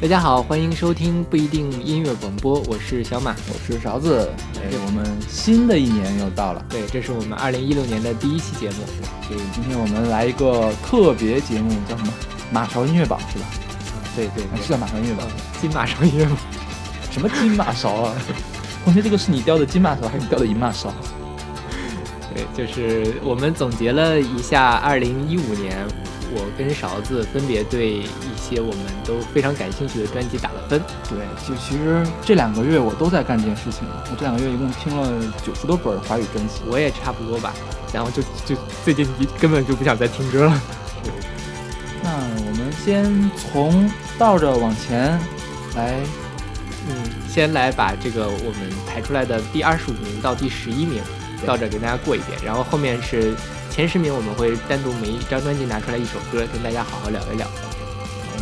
大家好，欢迎收听不一定音乐广播，我是小马，我是勺子。哎，我们新的一年又到了，对，这是我们二零一六年的第一期节目，所以今天我们来一个特别节目，叫什么？马勺音乐榜是吧？对对，是叫马勺音乐榜，金马勺音乐榜。什么金马勺啊？同学，这个是你雕的金马勺还是你雕的银马勺？对，就是我们总结了一下二零一五年。我跟勺子分别对一些我们都非常感兴趣的专辑打了分。对，就其实这两个月我都在干这件事情。我这两个月一共听了九十多本华语专辑，我也差不多吧。然后就就最近根本就不想再听歌了。那我们先从倒着往前来，嗯，先来把这个我们排出来的第二十五名到第十一名倒着给大家过一遍，然后后面是。前十名我们会单独每一张专辑拿出来一首歌，跟大家好好聊一聊。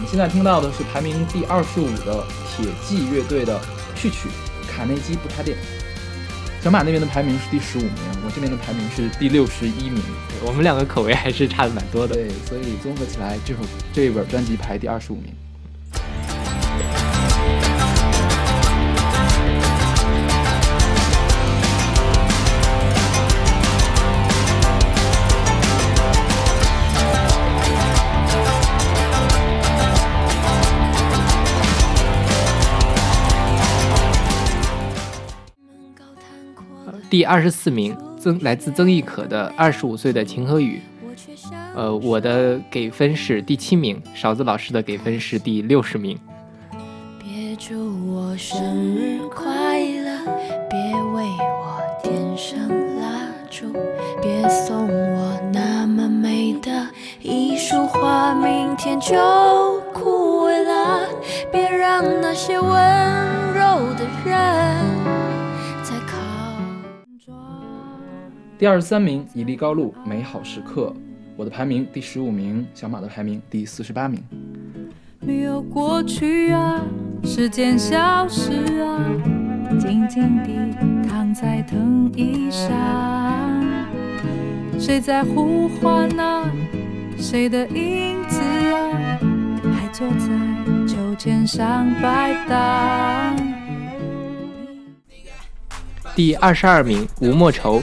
现在听到的是排名第二十五的铁骑乐队的序曲《卡内基不插电》。小马那边的排名是第十五名，我这边的排名是第六十一名。我们两个口味还是差的蛮多的。对，所以综合起来，这首这一本专辑排第二十五名。第二十四名，曾来自曾轶可的《二十五岁的秦和宇》，呃，我的给分是第七名，勺子老师的给分是第六十名。别祝我生日快乐，别为我点上蜡烛，别送我那么美的一束花，明天就枯萎了。别让那些温柔的人。第二十三名，伊利高露，美好时刻。我的排名第十五名，小马的排名第四十八名。没有过去啊，时间消失啊，静静地躺在藤椅上。谁在呼唤啊？谁的影子啊？还坐在秋千上摆荡。第二十二名，吴莫愁。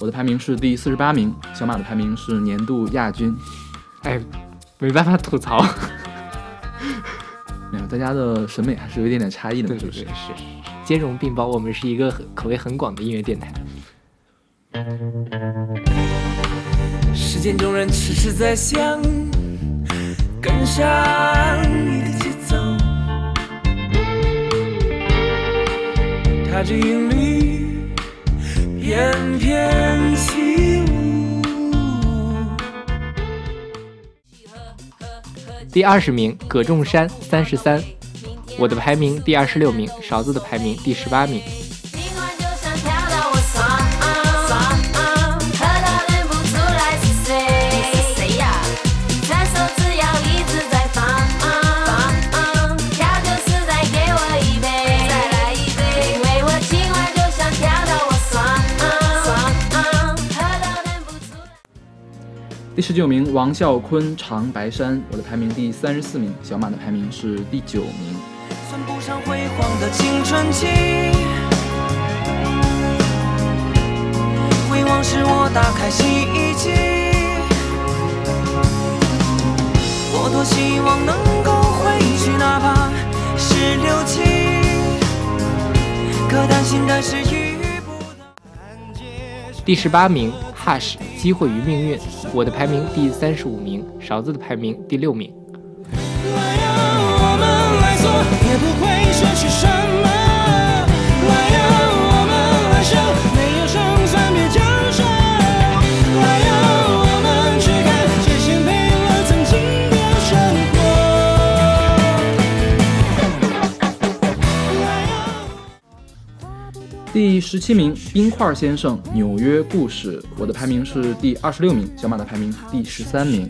我的排名是第四十八名，小马的排名是年度亚军。哎，没办法吐槽，没有，大家的审美还是有一点点差异的，是不是？是，兼容并包，我们是一个口味很广的音乐电台。时间中人迟迟在想，跟上你的节奏，踏着韵律。翩翩起舞。第二十名，葛仲山三十三，我的排名第二十六名，勺子的排名第十八名。十九名，王啸坤《长白山》，我的排名第三十四名，小马的排名是第九名。算不上辉煌的青春期，回望时我打开洗衣机，我多希望能够回去，哪怕是六七，可担心的是遇不到。第十八名。Hush，机会与命运，我的排名第三十五名，勺子的排名第六名。第十七名，冰块先生，《纽约故事》。我的排名是第二十六名，小马的排名第十三名。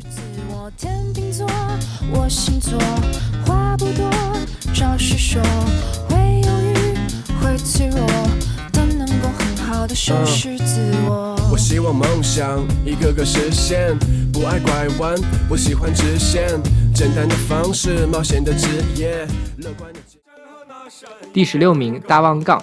我希望梦想一个个实现，不爱拐弯，我喜欢直线，简单的方式，冒险的职业，乐观的。第十六名，大旺杠。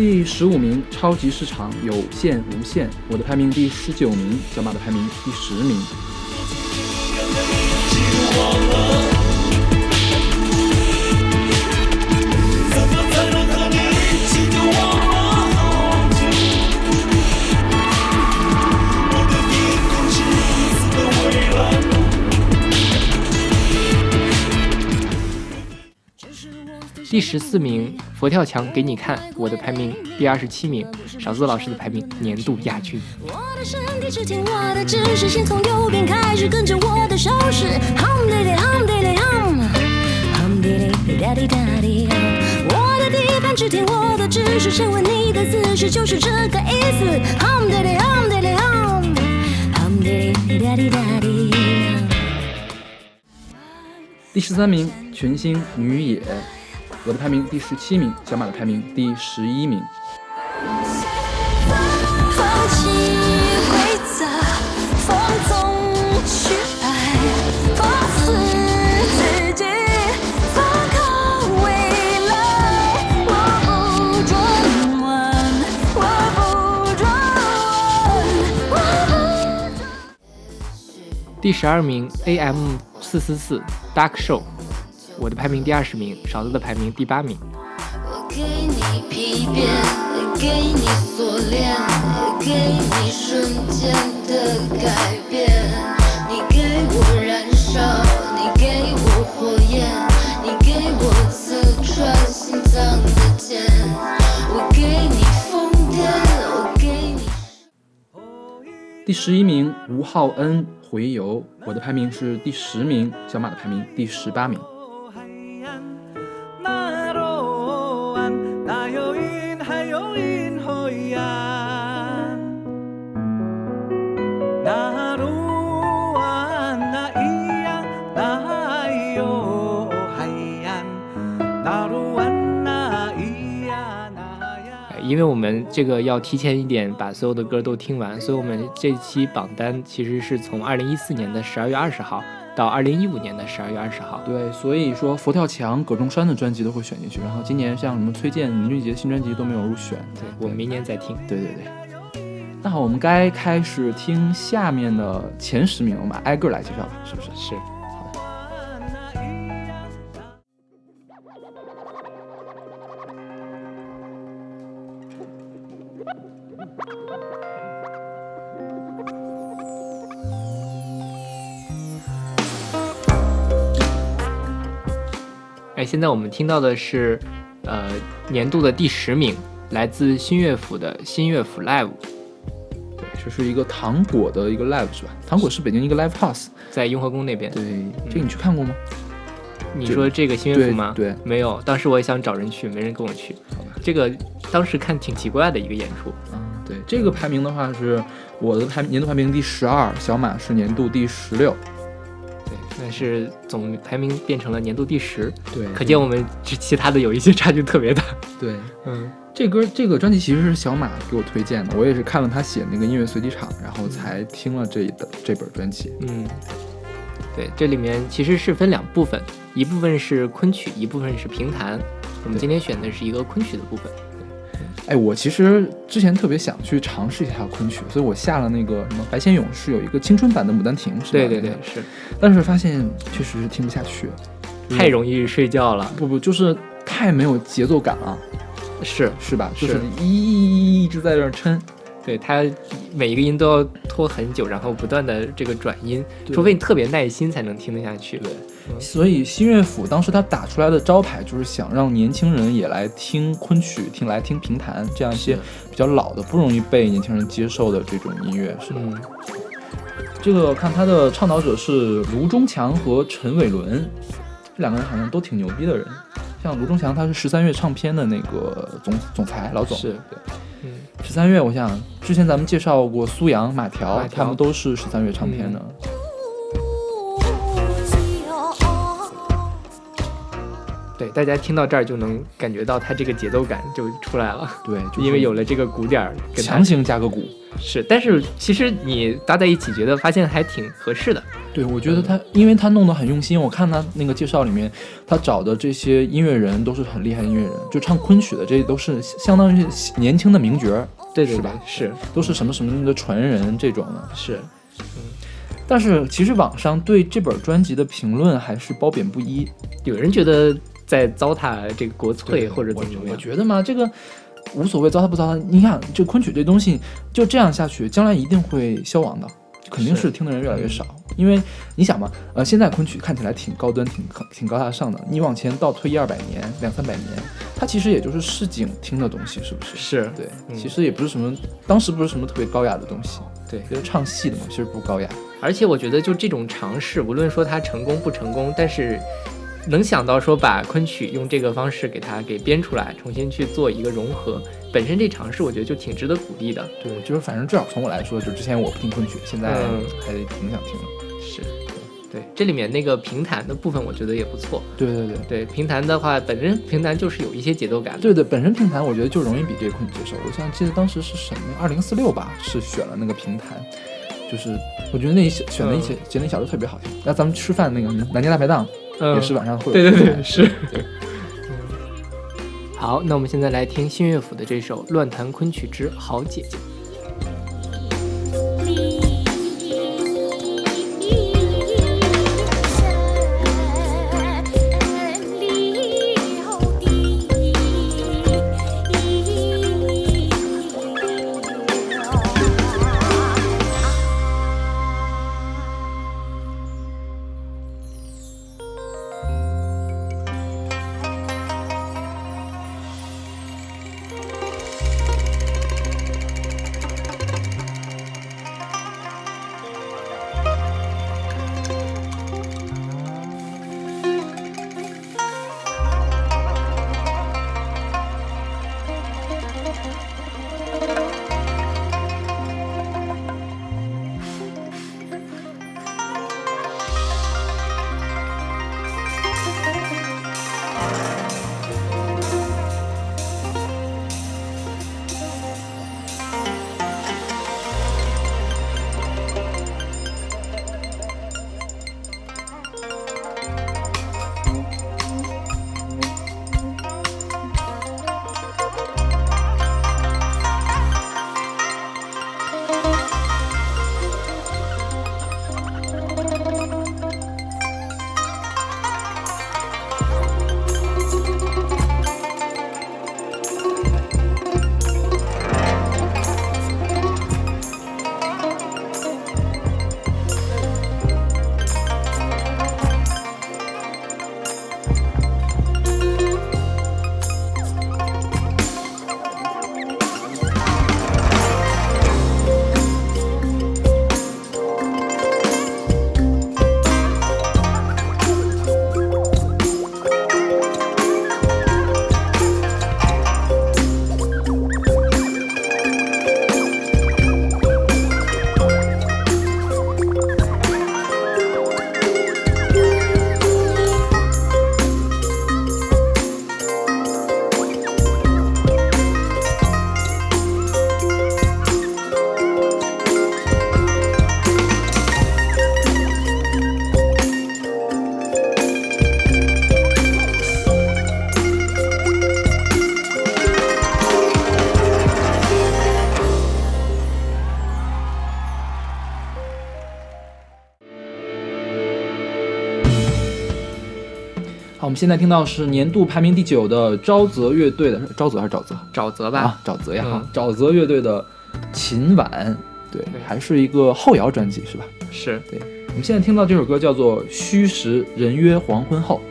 第十五名，超级市场有限无限，我的排名第十九名，小马的排名第十名。第十四名，佛跳墙给你看，我的排名第二十七名，勺子老师的排名年度亚军。我的身体只听我的指示，先从右边开始，跟着我的手势。hum daddy hum daddy hum，hum daddy daddy daddy。我的地盘只听我的指示，的姿势，就是这个意思。hum daddy hum daddy hum，hum daddy daddy daddy。第十三名，群星女野。我的排名第十七名，小马的排名第十一名。第十二名，AM 四四四 Dark Show。我的排名第二十名，勺子的排名第八名。第十一名，吴昊恩回游。我的排名是第十名，小马的排名第十八名。因为我们这个要提前一点把所有的歌都听完，所以我们这期榜单其实是从二零一四年的十二月二十号到二零一五年的十二月二十号。对，所以说佛跳墙、葛中山的专辑都会选进去，然后今年像什么崔健、林俊杰新专辑都没有入选。对，我们明年再听。对对对。那好，我们该开始听下面的前十名，我们挨个来介绍吧，是不是？是。现在我们听到的是，呃，年度的第十名，来自新乐府的新乐府 Live。对，这是一个糖果的一个 Live 是吧？糖果是北京一个 Live House，在雍和宫那边。对，这个你去看过吗？你说这个新乐府吗？对，没有。当时我也想找人去，没人跟我去。好吧，这个当时看挺奇怪的一个演出。嗯，对，这个排名的话是我的排年度排名第十二，小马是年度第十六。但是总排名变成了年度第十，对，可见我们其其他的有一些差距特别大。对，嗯，这歌这个专辑其实是小马给我推荐的，我也是看了他写那个音乐随机场，然后才听了这的这本专辑。嗯，对，这里面其实是分两部分，一部分是昆曲，一部分是评弹。我们今天选的是一个昆曲的部分。哎，我其实之前特别想去尝试一下昆曲，所以我下了那个什么白先勇是有一个青春版的《牡丹亭》，是吧？对对对，是。但是发现确实是听不下去，太容易睡觉了。不不，就是太没有节奏感了。是是吧？就是一一直在这撑。对他每一个音都要拖很久，然后不断的这个转音，除非你特别耐心才能听得下去。对，所以新乐府当时他打出来的招牌就是想让年轻人也来听昆曲，听来听评弹这样一些比较老的、不容易被年轻人接受的这种音乐。是的，嗯，这个看他的倡导者是卢中强和陈伟伦，这两个人好像都挺牛逼的人。像卢中强，他是十三月唱片的那个总总裁老总，是对。嗯，十三月，我想之前咱们介绍过苏阳、马条，他们都是十三月唱片的。对，大家听到这儿就能感觉到他这个节奏感就出来了，对，就是因为有了这个鼓点儿强行加个鼓。是，但是其实你搭在一起，觉得发现还挺合适的。对，我觉得他，因为他弄得很用心。我看他那个介绍里面，他找的这些音乐人都是很厉害的音乐人，就唱昆曲的，这些都是相当于年轻的名角儿，对对是吧对是都是什么什么的传人这种的。是，嗯但是其实网上对这本专辑的评论还是褒贬不一。有人觉得在糟蹋这个国粹或者怎么样，我觉得嘛，这个无所谓糟蹋不糟蹋。你看，这昆曲这东西就这样下去，将来一定会消亡的，肯定是是听的人越来越少。因为你想嘛，呃，现在昆曲看起来挺高端、挺挺高大上的，你往前倒推一二百年、两三百年，它其实也就是市井听的东西，是不是？是对，嗯其实也不是什么，当时不是什么特别高雅的东西，对。就是唱戏的嘛，其实不高雅。而且我觉得就这种尝试，无论说它成功不成功，但是能想到说把昆曲用这个方式给它给编出来，重新去做一个融合，本身这尝试我觉得就挺值得鼓励的。对，就是反正至少从我来说，就之前我不听昆曲，现在嗯还挺想听的。是，对，这里面那个评弹的部分我觉得也不错。对对对。对，评弹的话，本身评弹就是有一些节奏感。对对，本身评弹我觉得就容易比这个昆曲接受。我想记得当时是什么，二零四六吧，是选了那个评弹，就是我觉得那一些选的一些节那小都特别好听。那咱们吃饭那个南京大排档、嗯，也是晚上会有对对对，是。好，那我们现在来听新乐府的这首《乱弹昆曲之好姐姐》。现在听到是年度排名第九的沼泽乐队的，沼泽还是沼泽沼泽吧，啊？沼泽呀，嗯沼泽乐队的《琴晚》对，还是一个后摇专辑是吧？是对。我们现在听到这首歌叫做《虚实人约黄昏后》。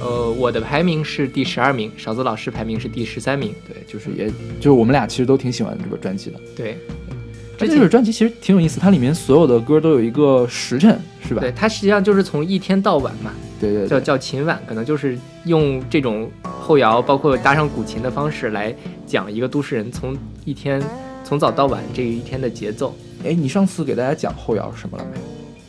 呃，我的排名是第十二名，勺子老师排名是第十三名。对，就是也就是我们俩其实都挺喜欢这个专辑的。对，这这首专辑其实挺有意思，它里面所有的歌都有一个时辰，是吧？对，它实际上就是从一天到晚嘛。对对，叫叫琴晚，可能就是用这种后摇，包括搭上古琴的方式来讲一个都市人从一天从早到晚这一天的节奏。哎，你上次给大家讲后摇是什么了没？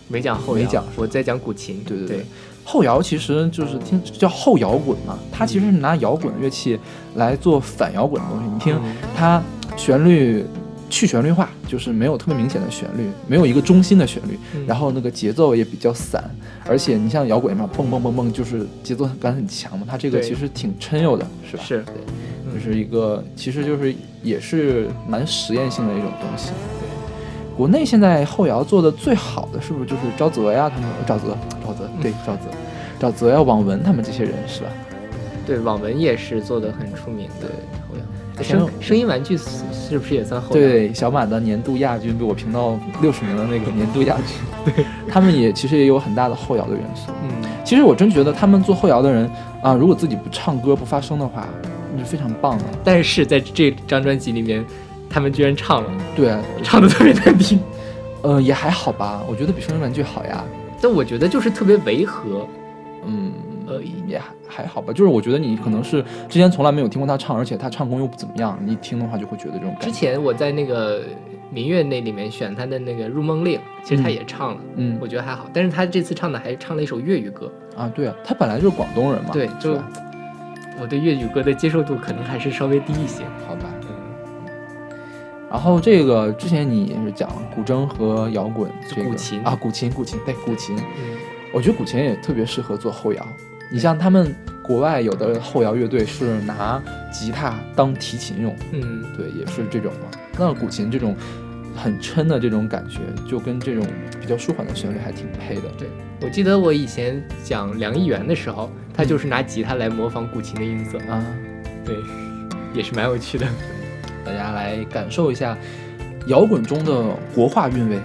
没讲后摇，没讲，我在讲古琴。对对对。后摇其实就是听叫后摇滚嘛，它其实是拿摇滚乐器来做反摇滚的东西。你听它旋律去旋律化，就是没有特别明显的旋律，没有一个中心的旋律，然后那个节奏也比较散，而且你像摇滚嘛，蹦蹦蹦蹦，就是节奏感很强嘛。它这个其实挺抻悠的，是吧？是，对，就是一个其实就是也是蛮实验性的一种东西。对国内现在后摇做的最好的是不是就是沼泽呀？他们沼泽，沼泽，对，沼泽，沼泽呀，网文他们这些人是吧？对，网文也是做的很出名的。声声音玩具是不是也算后摇？对，小马的年度亚军被我评到六十名的那个年度亚军。对他们也其实也有很大的后摇的元素。嗯，其实我真觉得他们做后摇的人啊，如果自己不唱歌不发声的话，那是非常棒的。但是在这张专辑里面。他们居然唱了，对，唱的特别难听，呃，也还好吧，我觉得比声音玩具好呀。但我觉得就是特别违和，嗯，呃，也还还好吧。就是我觉得你可能是之前从来没有听过他唱，而且他唱功又不怎么样，你一听的话就会觉得这种感觉。之前我在那个民乐那里面选他的那个入梦令，其实他也唱了，嗯，我觉得还好。但是他这次唱的还唱了一首粤语歌啊，对啊，他本来就是广东人嘛，对，就我对粤语歌的接受度可能还是稍微低一些，好吧。然后这个之前你也是讲古筝和摇滚，这个古琴啊，古琴，古琴，对，古琴。嗯，我觉得古琴也特别适合做后摇。你像他们国外有的后摇乐队是拿吉他当提琴用，嗯，对，也是这种嘛。那古琴这种很抻的这种感觉，就跟这种比较舒缓的旋律还挺配的。对，我记得我以前讲梁一元的时候，他就是拿吉他来模仿古琴的音色啊，对，也是蛮有趣的。大家来感受一下摇滚中的国画韵味。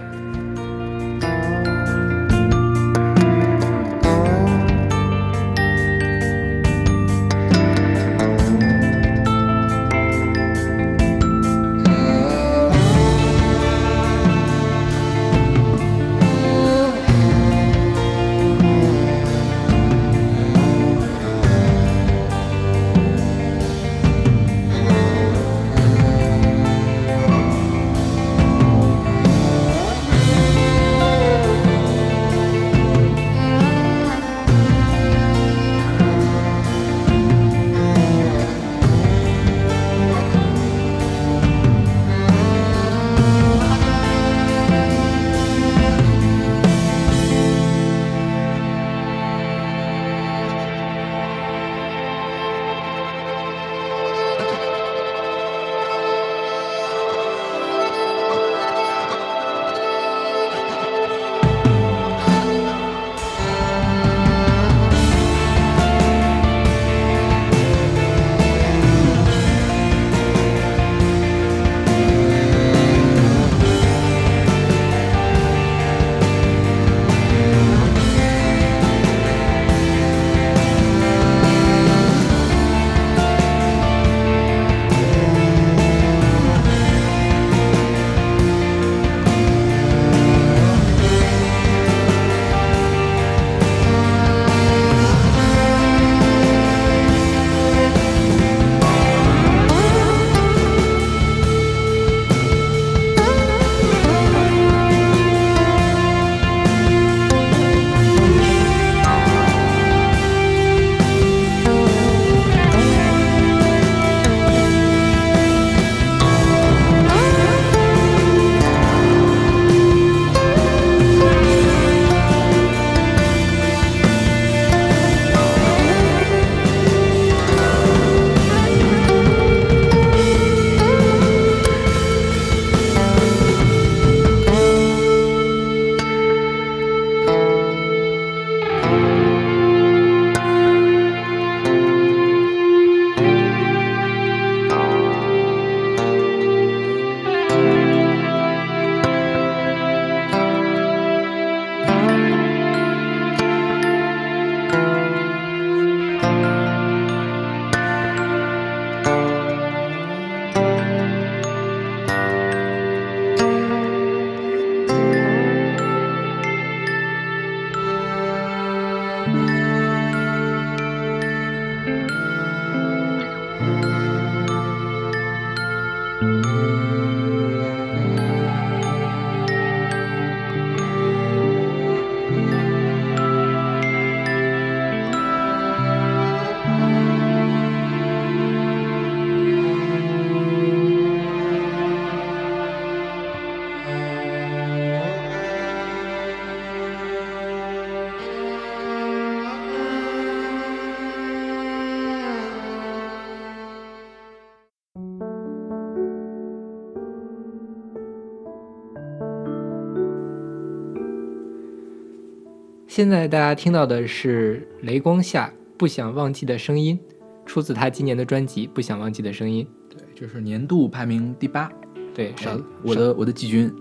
现在大家听到的是雷光下不想忘记的声音，出自他今年的专辑《不想忘记的声音》。对，就是年度排名第八。对，少我的我的季军，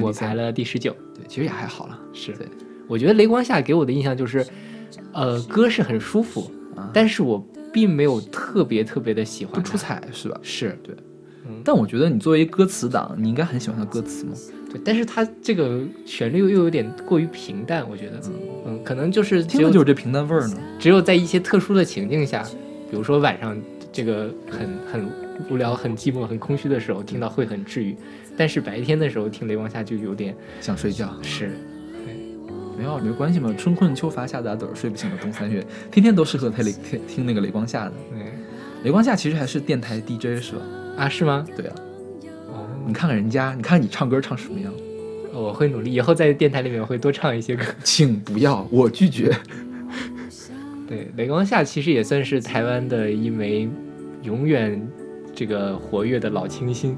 我排了第十九。对，其实也还好了。是，对，我觉得雷光下给我的印象就是，呃，歌是很舒服，但是我并没有特别特别的喜欢，不出彩是吧？是对。但我觉得你作为歌词党，你应该很喜欢他歌词吗？对，但是它这个旋律又有点过于平淡，我觉得，嗯，可能就是听着就是这平淡味儿呢。只有在一些特殊的情境下，比如说晚上这个很很无聊、很寂寞、很空虚的时候，听到会很治愈。但是白天的时候听雷光下就有点想睡觉。是，对，没有没关系嘛，春困秋乏夏打盹，睡不醒的冬三月，天天都适合听雷听听那个雷光下的。对，雷光下其实还是电台 DJ 是吧？啊，是吗？对啊。哦，你看看人家，你看你唱歌唱什么样？我会努力，以后在电台里面会多唱一些歌。请不要，我拒绝。对，雷光夏其实也算是台湾的一枚永远这个活跃的老清新，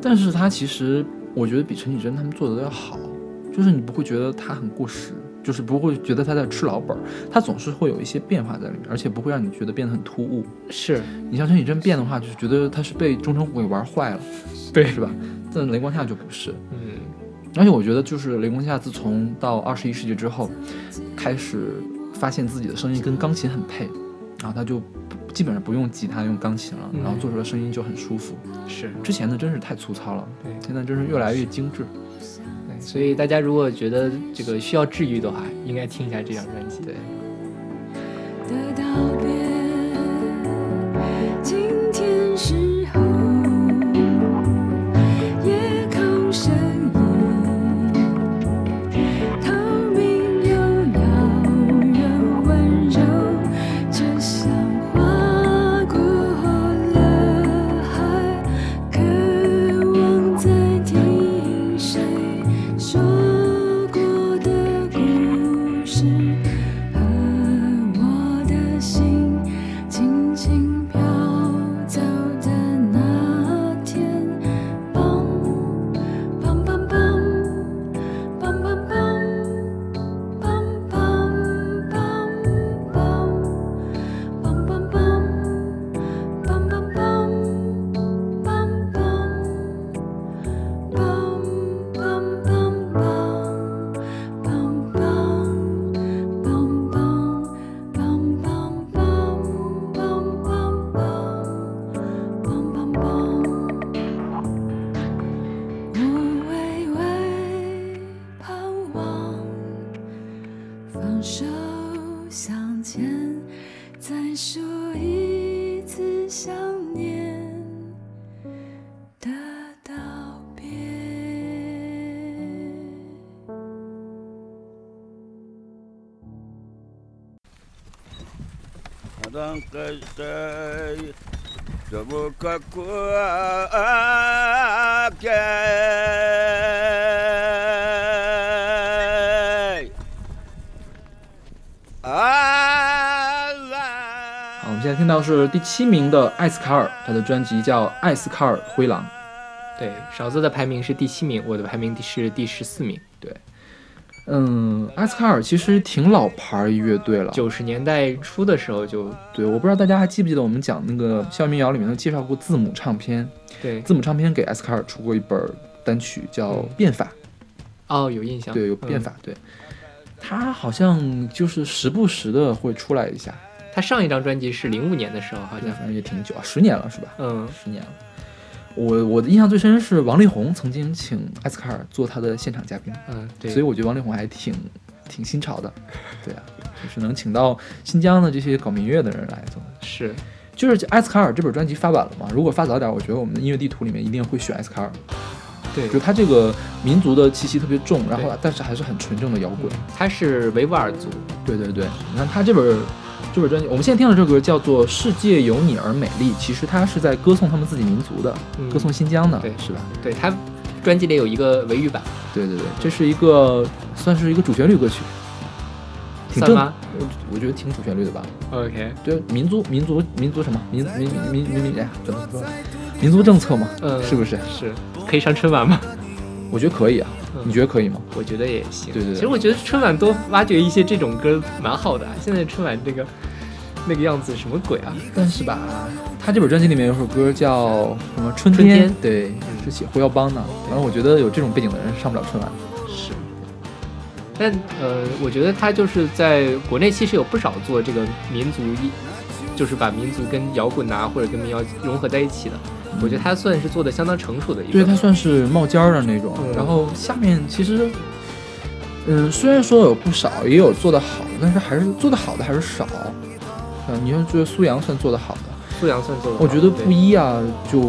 但是他其实我觉得比陈绮贞他们做的要好，就是你不会觉得他很过时。就是不会觉得他在吃老本儿，他总是会有一些变化在里面，而且不会让你觉得变得很突兀。是你像陈绮贞变的话，就是觉得他是被钟成虎给玩坏了，对，是吧？但雷光夏就不是，嗯。而且我觉得，就是雷光夏自从到二十一世纪之后，开始发现自己的声音跟钢琴很配，然后他就基本上不用吉他，用钢琴了，然后做出来声音就很舒服。是之前的真是太粗糙了，对，现在真是越来越精致。所以大家如果觉得这个需要治愈的话，应该听一下这张专辑。对。好，我们现在听到是第七名的艾斯卡尔，他的专辑叫《艾斯卡尔灰狼》。对，勺子的排名是第七名，我的排名是第十四名。对。嗯，艾斯卡尔其实挺老牌乐队了，九十年代初的时候就对，我不知道大家还记不记得我们讲那个校民谣里面都介绍过字母唱片，对，字母唱片给艾斯卡尔出过一本单曲叫《变法》，哦，有印象，对，有变法，对，他好像就是时不时的会出来一下，他上一张专辑是零五年的时候，好像。反正也挺久啊，十年了是吧？嗯，十年了。我我的印象最深是王力宏曾经请艾斯卡尔做他的现场嘉宾，嗯，对，所以我觉得王力宏还挺挺新潮的，对啊，就是能请到新疆的这些搞民乐的人来做，是，就是艾斯卡尔这本专辑发晚了嘛，如果发早点，我觉得我们的音乐地图里面一定会选艾斯卡尔，对，就他这个民族的气息特别重，然后但是还是很纯正的摇滚，他是维吾尔族，对对对，你看他这本。这本专辑，我们现在听的这首歌叫做《世界有你而美丽》，其实它是在歌颂他们自己民族的，歌颂新疆的，对，是吧？对，它专辑里有一个维语版，对对对，这是一个算是一个主旋律歌曲，挺正吗？我我觉得挺主旋律的吧。OK，对，民族民族民族什么民民民民民哎，怎么说？民族政策嘛，嗯，是不是？是可以上春晚吗？我觉得可以啊，你觉得可以吗？我觉得也行。对对对其实我觉得春晚多挖掘一些这种歌蛮好的啊。现在春晚这个那个样子什么鬼啊？但是吧，他这本专辑里面有首歌叫什么《春春天对，是写胡耀邦的。反正我觉得有这种背景的人上不了春晚。是。但呃，我觉得他就是在国内其实有不少做这个民族一，就是把民族跟摇滚啊或者跟民谣融合在一起的。我觉得他算是做的相当成熟的一个。对他算是冒尖儿的那种。嗯然后下面其实，嗯，虽然说有不少，也有做的好，但是还是做的好的还是少。嗯，你要觉得苏阳算做得好的，苏阳算做的好，我觉得布对衣啊就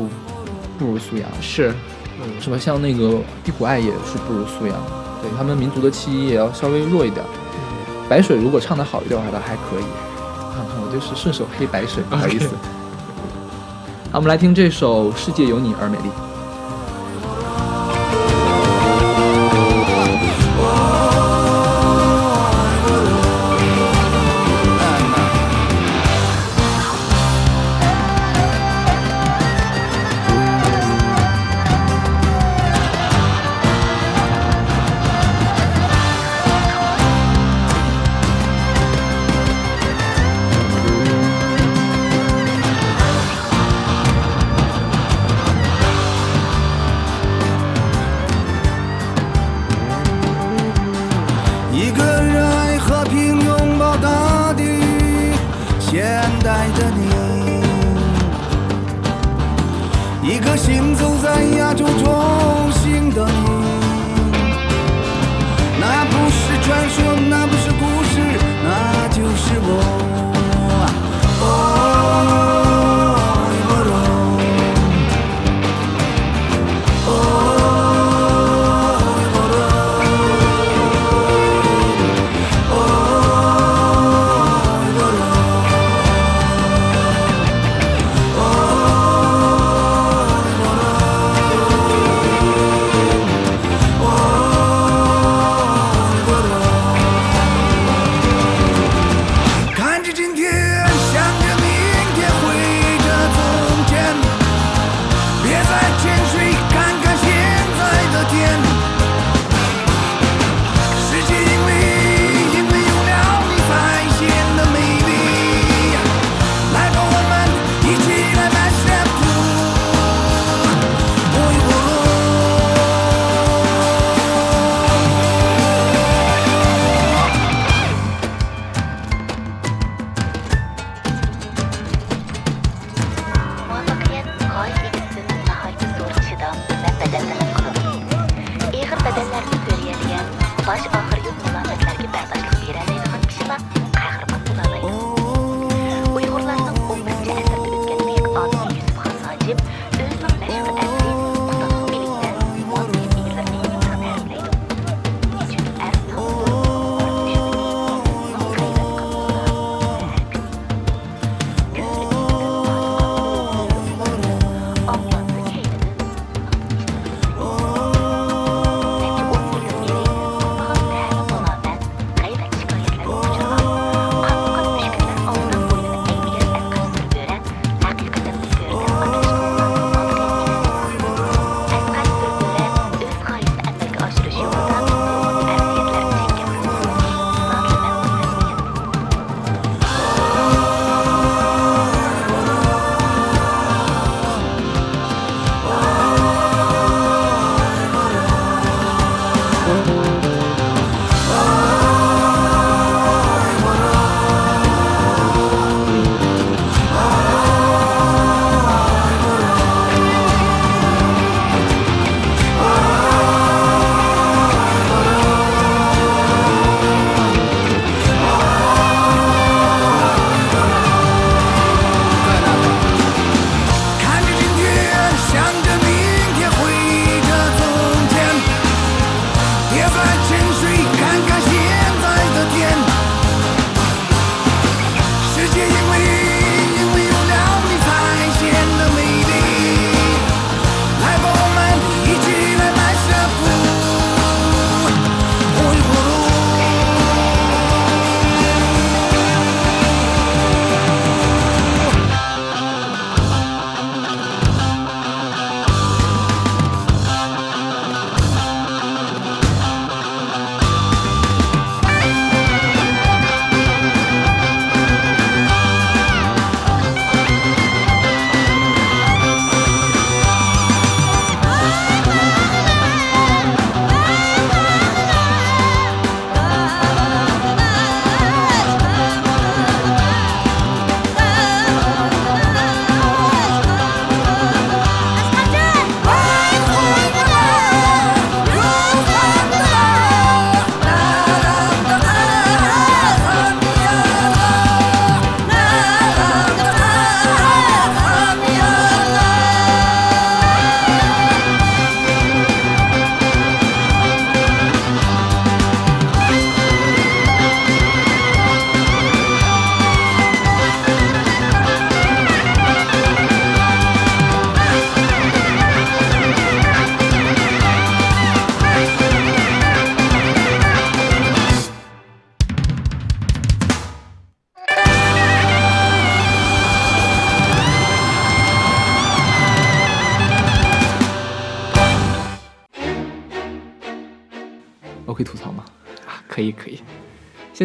不如苏阳，是，嗯，是吧？像那个地虎爱也是不如苏阳，对他们民族的气息也要稍微弱一点。白水如果唱的好一点的话，倒还可以。我就是顺手黑白水，不好意思。好，我们来听这首《世界有你而美丽》。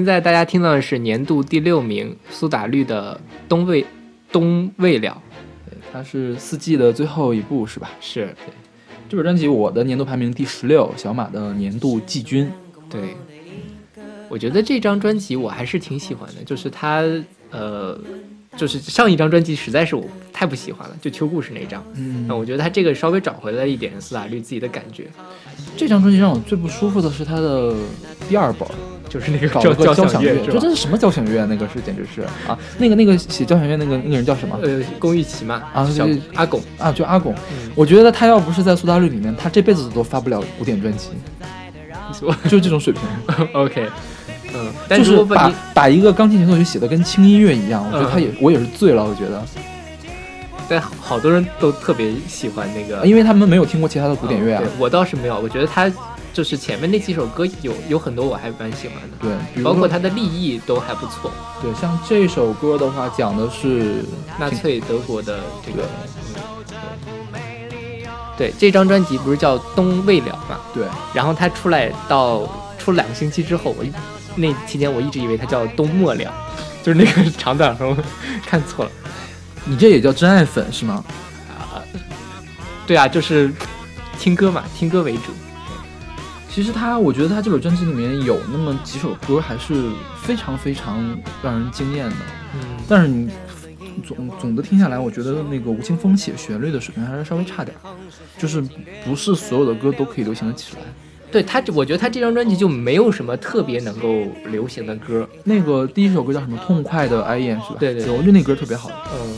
现在大家听到的是年度第六名苏打绿的《冬未冬未了对，它是四季的最后一部是吧？》，是对这本专辑我的年度排名第十六，小马的年度季军。对。我觉得这张专辑我还是挺喜欢的，就是它呃，就是上一张专辑实在是我太不喜欢了，就《秋故事》那张。嗯那我觉得他这个稍微找回了一点苏打绿自己的感觉，这张专辑让我最不舒服的是它的第二本儿，就是那个搞了个交交响乐，这这？是什么交响乐？那个是简直是啊，那个那个写交响乐那个那个人叫什么？呃，龚玉琪嘛，小啊对阿拱，啊，就阿拱。嗯我觉得他要不是在苏打绿里面，他这辈子都发不了古典专辑，就这种水平。OK，嗯，但就是是把把一个钢琴协奏曲写的跟轻音乐一样，我觉得他嗯也我也是醉了，我觉得，但好多人都特别喜欢那个因为他们没有听过其他的古典乐啊我倒是没有，我觉得他就是前面那几首歌有有很多我还蛮喜欢的，对，比包括他的立意都还不错。对，像这首歌的话，讲的是纳粹德国的这个对，对这张专辑不是叫《冬未了》嘛？对，然后他出来到出了两个星期之后，我一那期间我一直以为它叫《冬末了》，就是那个 长短声 看错了。你这也叫真爱粉是吗？啊对啊，就是听歌嘛，听歌为主。其实他，我觉得他这本专辑里面有那么几首歌还是非常非常让人惊艳的，嗯，但是你总总的听下来，我觉得那个吴青峰写旋律的水平还是稍微差点，就是不是所有的歌都可以流行的起来。对他，我觉得他这张专辑就没有什么特别能够流行的歌。那个第一首歌叫什么？痛快的哀艳是吧？对对对我觉得那歌特别好，嗯，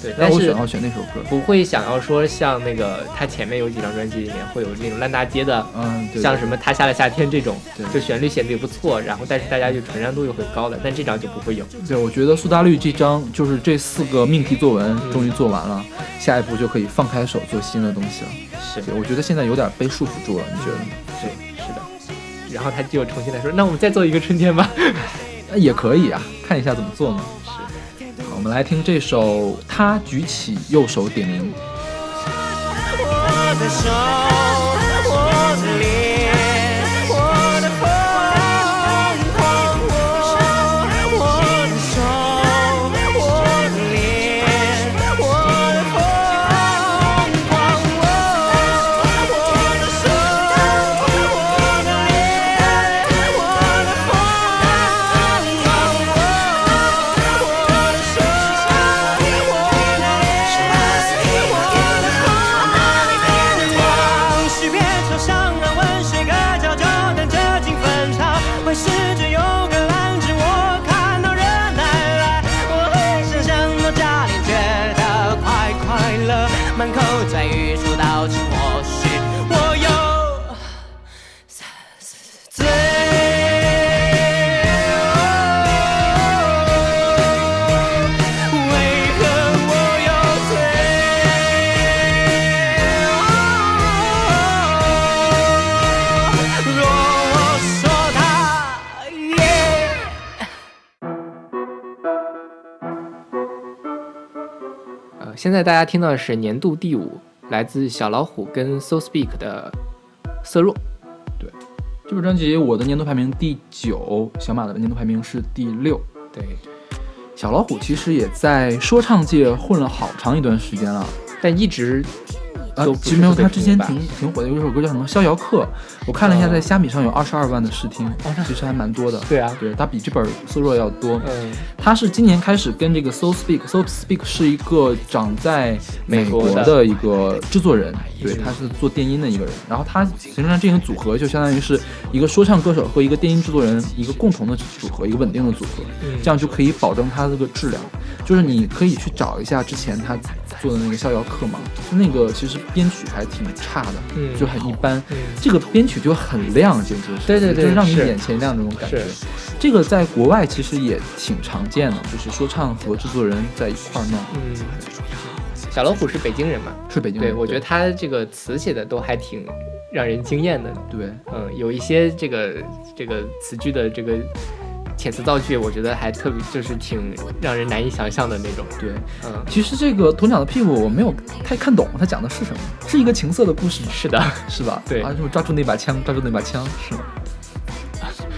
对，但是我选要选那首歌。不会想要说像那个他前面有几张专辑里面会有那种烂大街的，嗯，对，像什么他下了夏天这种，对就旋律写的也不错，然后但是大家就传唱度又很高的，但这张就不会有。对，我觉得苏打绿这张就是这四个命题作文嗯终于做完了，下一步就可以放开手做新的东西了。是，我觉得现在有点被束缚住了，你觉得呢？对，是的。然后他就重新来说，那我们再做一个春天吧。那 也可以啊，看一下怎么做呢？我们来听这首《他举起右手点名》。我的手，我的脸，现在大家听到的是年度第五，来自小老虎跟 So Speak 的《色弱》。对这本专辑我的年度排名第九，小马的年度排名是第六。对，小老虎其实也在说唱界混了好长一段时间了。但一直啊其实没有，他之前挺挺火的，有一首歌叫什么《逍遥客》，我看了一下，哦在虾米上有二十二万的试听，其实还蛮多的。对啊对，它比这本《色弱》要多。嗯他是今年开始跟这个 So Speak，So Speak 是一个长在美美国的一个制作人，对，他是做电音的一个人。然后他形成了这个组合，就相当于是一个说唱歌手和一个电音制作人一个共同的组合，一个稳定的组合，嗯这样就可以保证他这个质量。就是你可以去找一下之前他做的那个《逍遥客》嘛，就那个其实编曲还挺差的，嗯就很一般。嗯这个编曲就很亮，简直是，对对对就是让你眼前一亮那种感觉。这个在国外其实也挺常见的，就是说唱和制作人在一块儿弄。嗯，小老虎是北京人嘛？是北京人，对，我觉得他这个词写的都还挺让人惊艳的。对，嗯，有一些这个这个词句的这个遣词造句，我觉得还特别就是挺让人难以想象的那种。对。嗯，其实这个鸵鸟的屁股我没有太看懂，他讲的是什么？是一个情色的故事，是的，是吧？对啊，就是抓住那把枪，抓住那把枪，是吗？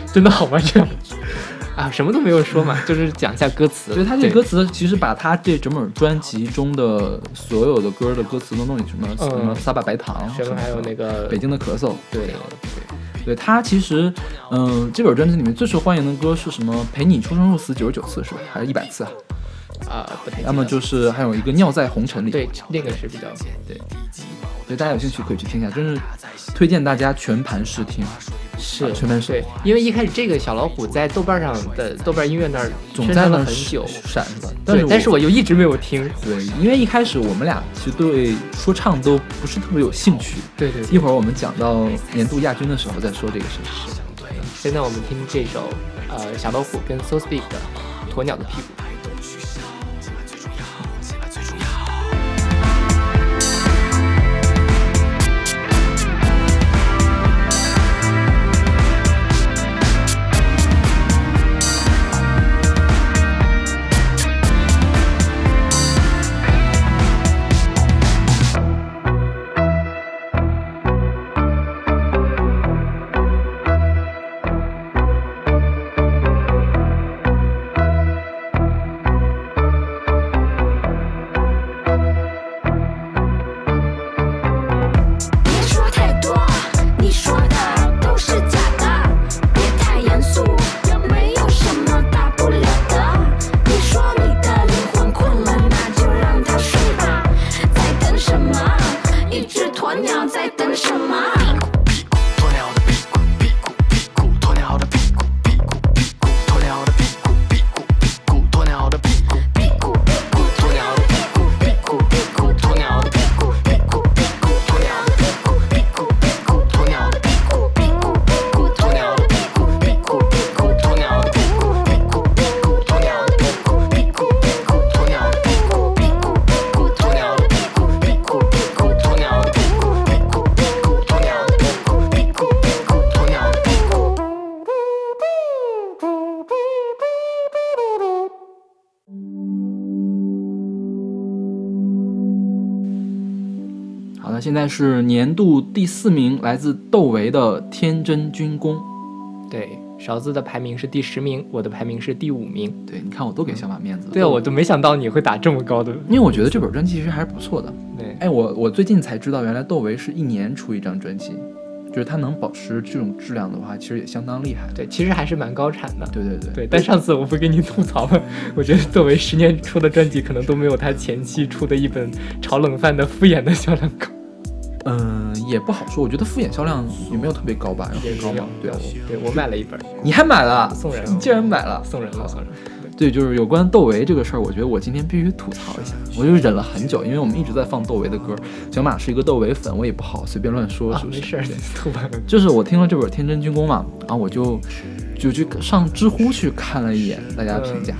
真的好吗？这样啊，什么都没有说嘛，就是讲一下歌词。所以他这歌词其实把他这整本专辑中的所有的歌的歌词都弄进去，什么什么撒把白糖，什么还有那个北京的咳嗽，对对对，他其实嗯，这本专辑里面最受欢迎的歌是什么？陪你出生入死九十九次是吧？还是一百次啊？啊，不太记得。要么就是还有一个尿在红尘里，对，那个是比较对。所以大家有兴趣可以去听一下，真是推荐大家全盘试听。是对，因为一开始这个小老虎在豆瓣上的 豆瓣音乐那儿总在那宣传了很久，闪是吧？对，但是但是我又一直没有听。对，因为一开始我们俩其实对说唱都不是特别有兴趣。对对，一会儿我们讲到年度亚军的时候再说这个事情。现在我们听这首呃小老虎跟 So Speak 的《鸵鸟的屁股》。现在是年度第四名，来自窦唯的《天真军功》。对，勺子的排名是第十名，我的排名是第五名。对，你看我都给小马面子了。对啊，我都没想到你会打这么高的。因为我觉得这本专辑其实还是不错的。对，哎，我我最近才知道，原来窦唯是一年出一张专辑，就是他能保持这种质量的话，其实也相当厉害。对，其实还是蛮高产的。对对对对，但上次我不跟你吐槽吗？我觉得窦唯十年出的专辑可能都没有他前期出的一本炒冷饭的敷衍的销量高。嗯，也不好说。我觉得敷衍销量也没有特别高吧？也高吗？对啊，对我买了一本，你还买了，送人了你竟然买了，送人了，送人了。对，就是有关窦唯这个事儿，我觉得我今天必须吐槽一下。我就忍了很久，因为我们一直在放窦唯的歌。小马是一个窦唯粉，我也不好随便乱说，是不是？没事，吐吧。就是我听了这本《天真军工》嘛，然后我就就去上知乎去看了一眼大家的评价，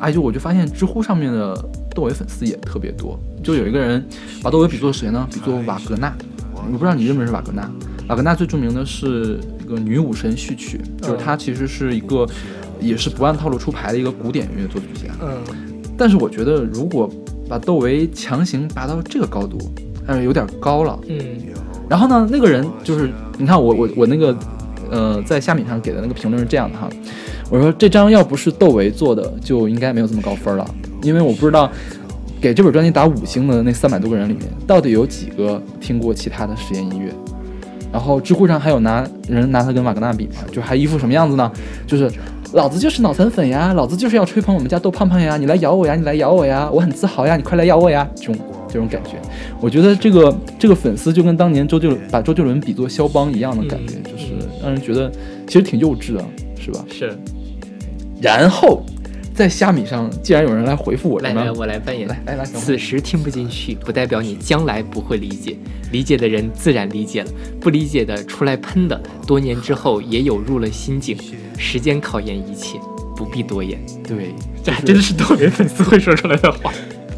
哎，就我就发现知乎上面的窦唯粉丝也特别多。就有一个人把窦唯比作谁呢？比作瓦格纳。我不知道你认不认识瓦格纳。瓦格纳最著名的是一个《女武神序曲》，就是他其实是一个也是不按套路出牌的一个古典音乐作曲家。嗯，但是我觉得如果把窦唯强行拔到这个高度，但是，有点高了。嗯，然后呢，那个人就是你看我我我那个呃在虾米上给的那个评论是这样的哈，我说这张要不是窦唯做的，就应该没有这么高分了，因为我不知道给这本专辑打五星的那三百多个人里面，到底有几个听过其他的实验音乐。然后知乎上还有拿人拿他跟瓦格纳比嘛，就还一副什么样子呢？就是老子就是脑残粉呀，老子就是要吹捧我们家豆胖胖呀，你来咬我呀，你来咬我呀，我很自豪呀，你快来咬我呀，这种这种感觉，我觉得这个这个粉丝就跟当年周杰伦把周杰伦比作肖邦一样的感觉，就是让人觉得其实挺幼稚的，是吧？是。然后在虾米上，既然有人来回复我，来来，我来扮演。来来来，此时听不进去，不代表你将来不会理解。理解的人自然理解了，不理解的出来喷的，多年之后也有入了心境。时间考验一切，不必多言。对，这还真是抖音粉丝会说出来的话。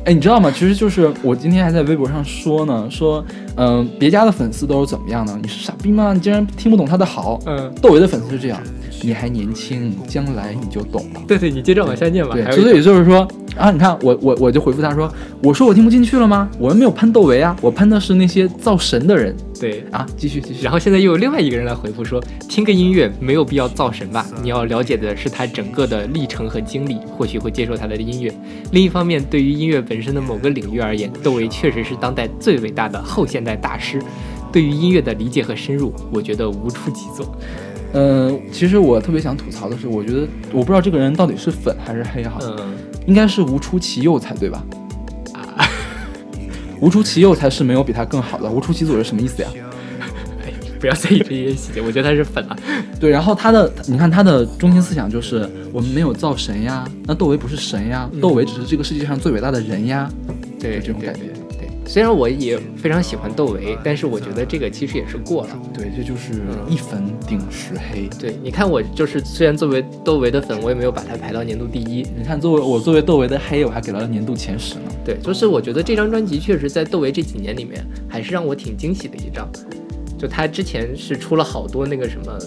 哎，你知道吗？其实就是我今天还在微博上说呢，说，嗯、别家的粉丝都是怎么样呢？你是傻逼吗？你竟然听不懂他的好。嗯，窦唯的粉丝是这样，你还年轻，将来你就懂了。对对，你接着往下念吧。对，所以就是说啊，你看我我我就回复他说，我说我听不进去了吗？我又没有喷窦唯啊，我喷的是那些造神的人对。啊。继续继续，然后现在又有另外一个人来回复说，听个音乐没有必要造神吧，你要了解的是他整个的历程和经历，或许会接受他的音乐。另一方面，对于音乐本身的某个领域而言，窦唯确实是当代最伟大的后现代大师。对于音乐的理解和深入，我觉得无出其作。嗯、其实我特别想吐槽的是，我觉得我不知道这个人到底是粉还是黑哈，嗯，应该是无出其右才对吧？啊，无出其右才是没有比他更好的，无出其左是什么意思呀？哎，不要在意这些细节，我觉得他是粉了。对，然后他的，你看他的中心思想就是我们没有造神呀，那窦唯不是神呀，嗯窦唯只是这个世界上最伟大的人呀，对，这种感觉。对，虽然我也非常喜欢窦唯，但是我觉得这个其实也是过了。对，这就是一粉顶十黑。对，你看我就是虽然作为窦唯的粉，我也没有把他排到年度第一。你看，作为我作为窦唯的黑，我还给了年度前十呢。对，就是我觉得这张专辑确实在窦唯这几年里面，还是让我挺惊喜的一张。就他之前是出了好多那个什么，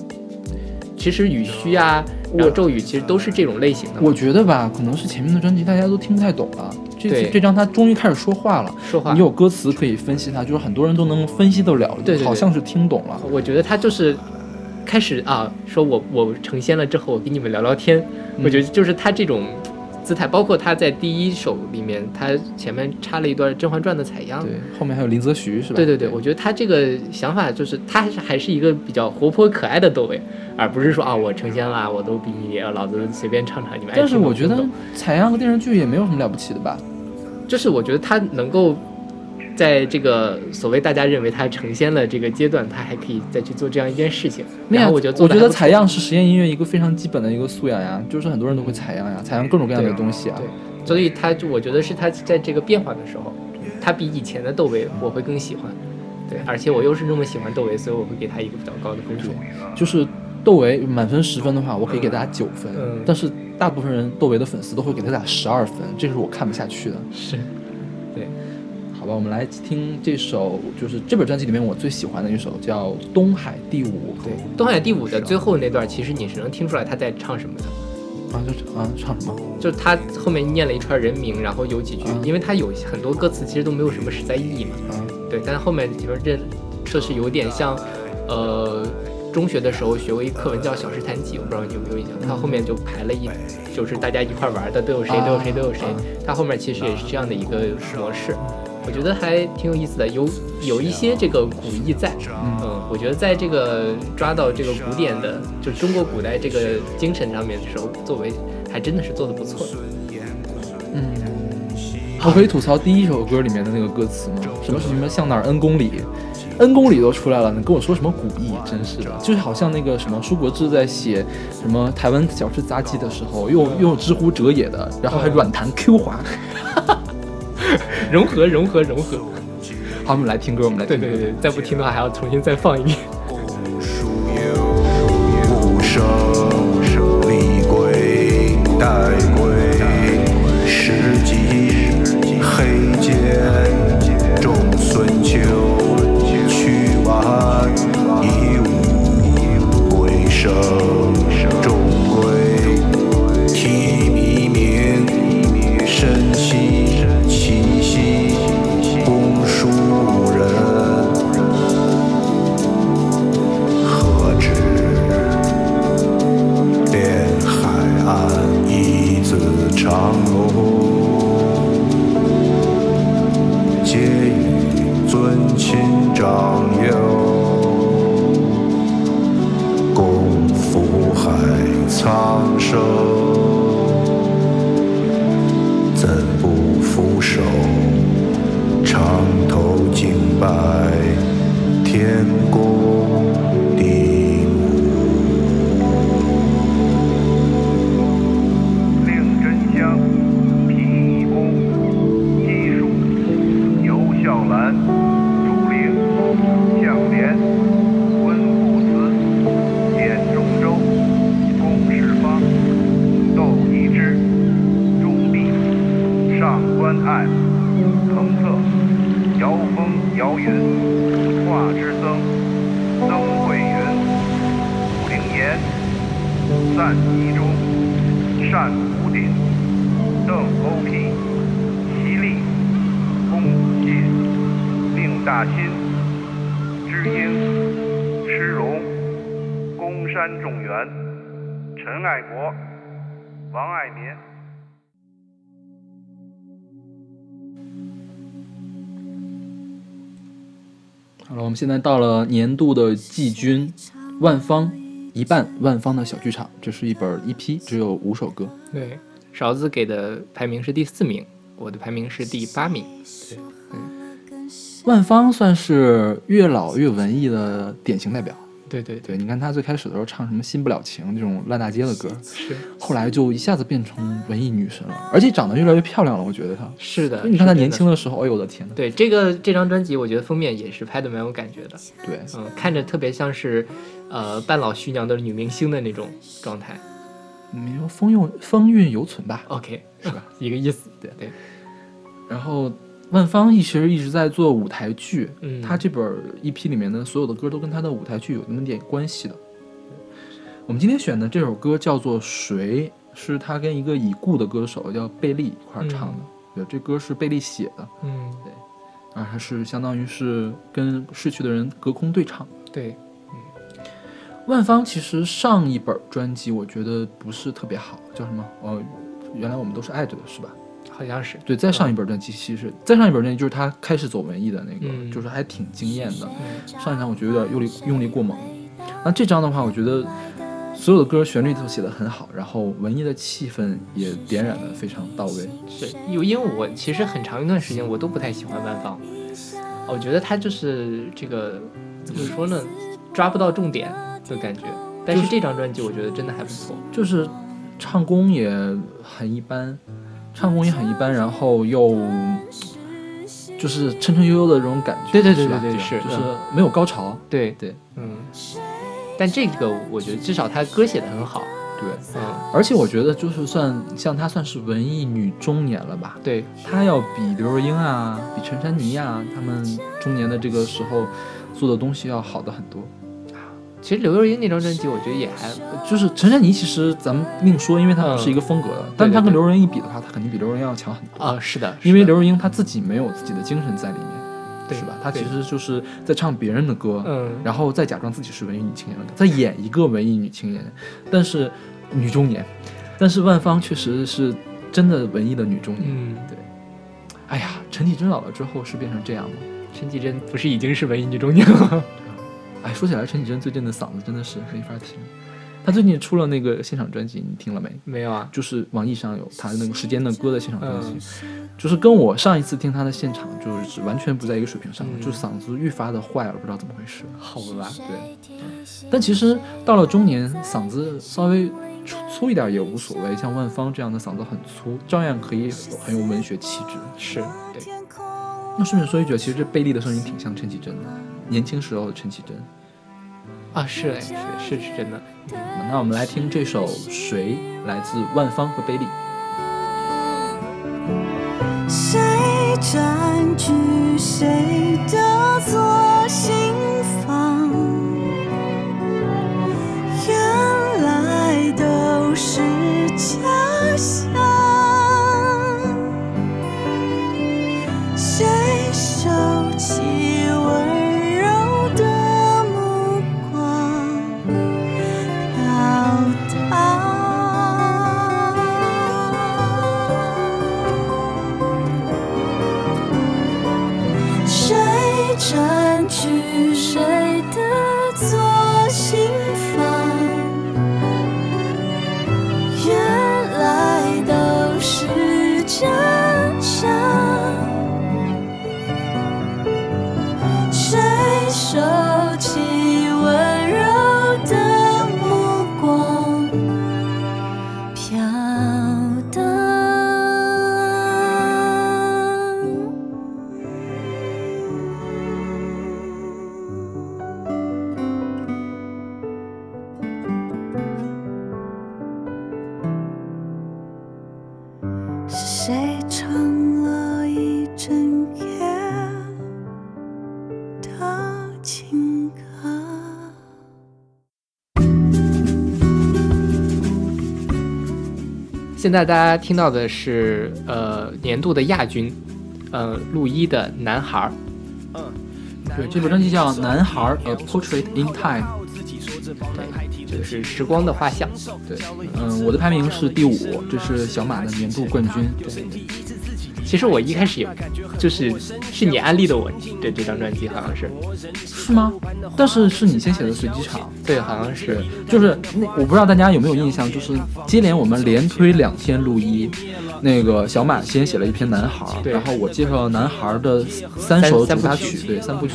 其实雨虚啊，然后咒语其实都是这种类型的。我觉得吧，可能是前面的专辑大家都听不太懂了，这对这张他终于开始说话了。说话你有歌词可以分析他，就是很多人都能分析得了，对对对好像是听懂了。我觉得他就是开始啊，说我我成仙了之后，我跟你们聊聊天。嗯我觉得就是他这种姿态，包括他在第一首里面，他前面插了一段《甄嬛传》的采样。对，后面还有林则徐是吧？对对对，我觉得他这个想法就是他还是还是一个比较活泼可爱的窦唯，而不是说啊我成仙了，我都比你老子随便唱唱，你们爱但是我觉得采样和电视剧也没有什么了不起的吧？就是我觉得他能够在这个所谓大家认为他成仙了这个阶段，他还可以再去做这样一件事情。那样然后我觉得我觉得采样是实验音乐一个非常基本的一个素养呀，就是很多人都会采样呀，采样各种各样的东西啊。对，所以他就我觉得是他在这个变化的时候，他比以前的窦唯我会更喜欢。对，而且我又是那么喜欢窦唯，所以我会给他一个比较高的分数。就是窦唯满分十分的话，我可以给大家九分，嗯但是大部分人窦唯的粉丝都会给他打十二分，这是我看不下去的。是，对，好吧，我们来听这首，就是这本专辑里面我最喜欢的一首，叫《东海第五》。对，《东海第五》的最后那段，其实你是能听出来他在唱什么的。啊，就是啊，唱什么？就是他后面念了一串人名，然后有几句，嗯因为他有很多歌词其实都没有什么实在意义嘛。啊，对，但是后面就是这，这是有点像，呃，中学的时候学过一课文叫《小诗谈记》，我不知道你有没有印象。他后面就排了一，就是大家一块玩的都有谁都有谁都有谁啊。他后面其实也是这样的一个模式，我觉得还挺有意思的，有有一些这个古意在。嗯，我觉得在这个抓到这个古典的，就是中国古代这个精神上面的时候，作为还真的是做的不错的。嗯，我可以吐槽第一首歌里面的那个歌词吗？什么什么向哪儿 n 公里，n 公里都出来了，你跟我说什么古意？真是的，就是好像那个什么舒国志在写什么台湾小吃杂记的时候，用用知乎者也的，然后还软弹 Q 滑。融合，融合，融合。好，我们来听歌，我们来听歌。对对对，再不听的话还要重新再放一遍。爱，腾策，姚峰、姚允，华之僧，曾慧云，吴灵言，赞一中，单无鼎，邓欧皮，齐力，龚子介，令大新，知英，施荣，宫山仲元，陈爱国，王爱民。好了，我们现在到了年度的季军，万方一半万方的小剧场，这是一本 EP，只有五首歌。对，勺子给的排名是第四名，我的排名是第八名。对万方算是越老越文艺的典型代表。对对对，对，你看他最开始的时候唱什么《新不了情》这种烂大街的歌，是后来就一下子变成文艺女神了，而且长得越来越漂亮了。我觉得她，是的。你看她年轻的时候，哎呦我的天呐！对这个这张专辑，我觉得封面也是拍的蛮有感觉的，对，嗯，看着特别像是，呃，半老徐娘的女明星的那种状态。没有风韵风韵犹存吧？OK，是吧？一个意思。对对，然后万芳一直一直在做舞台剧，嗯她这本 EP 里面的所有的歌都跟她的舞台剧有那么点关系的。我们今天选的这首歌叫做《谁》，是他跟一个已故的歌手叫贝利一块儿唱的。对，这歌是贝利写的，嗯，对啊，它是相当于是跟逝去的人隔空对唱。对，嗯万芳其实上一本专辑我觉得不是特别好，叫什么？哦，原来我们都是爱着的，是吧？好像是。对，再上一本专辑其实再上一本专辑就是他开始走文艺的那个，嗯就是还挺惊艳的。嗯上一张我觉得有点用力用力过猛，那这张的话，我觉得所有的歌旋律都写得很好，然后文艺的气氛也点染得非常到位。对，因为因为我其实很长一段时间我都不太喜欢万芳，我觉得他就是这个怎么说呢，抓不到重点的感觉。但是这张专辑我觉得真的还不错。就是唱功也很一般，唱功也很一般，然后又就是沉沉悠悠的这种感觉，对对对对对是就是嗯没有高潮。对对，嗯。但这个我觉得至少他歌写的很好。对，嗯，而且我觉得就是算像她算是文艺女中年了吧，对，她要比刘若英啊，比陈珊妮啊，他们中年的这个时候做的东西要好的很多。其实刘若英那张专辑我觉得也还就是陈珊妮，其实咱们另说，因为她不是一个风格的，但她跟刘若英一比的话，她肯定比刘若英要强很多。啊，是的，因为刘若英她自己没有自己的精神在里面，对是吧？她其实就是在唱别人的歌，嗯然后再假装自己是文艺女青年的，在演一个文艺女青年，但是女中年，但是万芳确实是真的文艺的女中年。嗯，对。哎呀，陈绮贞老了之后是变成这样吗？陈绮贞不是已经是文艺女中年了吗？哎，说起来，陈绮贞最近的嗓子真的是没法听。她最近出了那个现场专辑，你听了没？没有啊，就是网易上有她那个时间的歌的现场专辑，嗯就是跟我上一次听她的现场就是完全不在一个水平上，嗯就是嗓子愈发的坏了，不知道怎么回事。好吧，对，但其实到了中年，嗓子稍微粗粗一点也无所谓，像万芳这样的嗓子很粗，照样可以很有文学气质。是对，那顺便说一句，其实这贝利的声音挺像陈绮贞的，年轻时候的陈绮贞。啊，是哎，是是是真的。那我们来听这首《谁》，来自万芳和贝利。谁占据谁的左心在大家听到的是呃年度的亚军，呃陆一的《男孩儿》。对，这本专辑叫《男孩儿 A Portrait in Time》。对，就是时光的画像。对，嗯，我的排名是第五，这是小马的年度冠军。对，其实我一开始也就是是你安利的我对这张专辑，好像是是吗？但是是你先写的随机场，对，好像是，就是那我不知道大家有没有印象，就是接连我们连推两天录一，那个小马先写了一篇男孩儿，然后我介绍了男孩儿的三首主打曲，对，三部曲。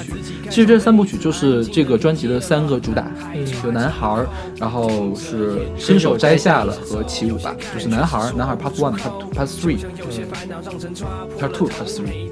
其实这三部曲就是这个专辑的三个主打，嗯就男孩儿，然后是伸手摘下了和起舞吧，就是男孩儿，男孩儿 Part One、Part Two、Part Three。Part Two、Part Three。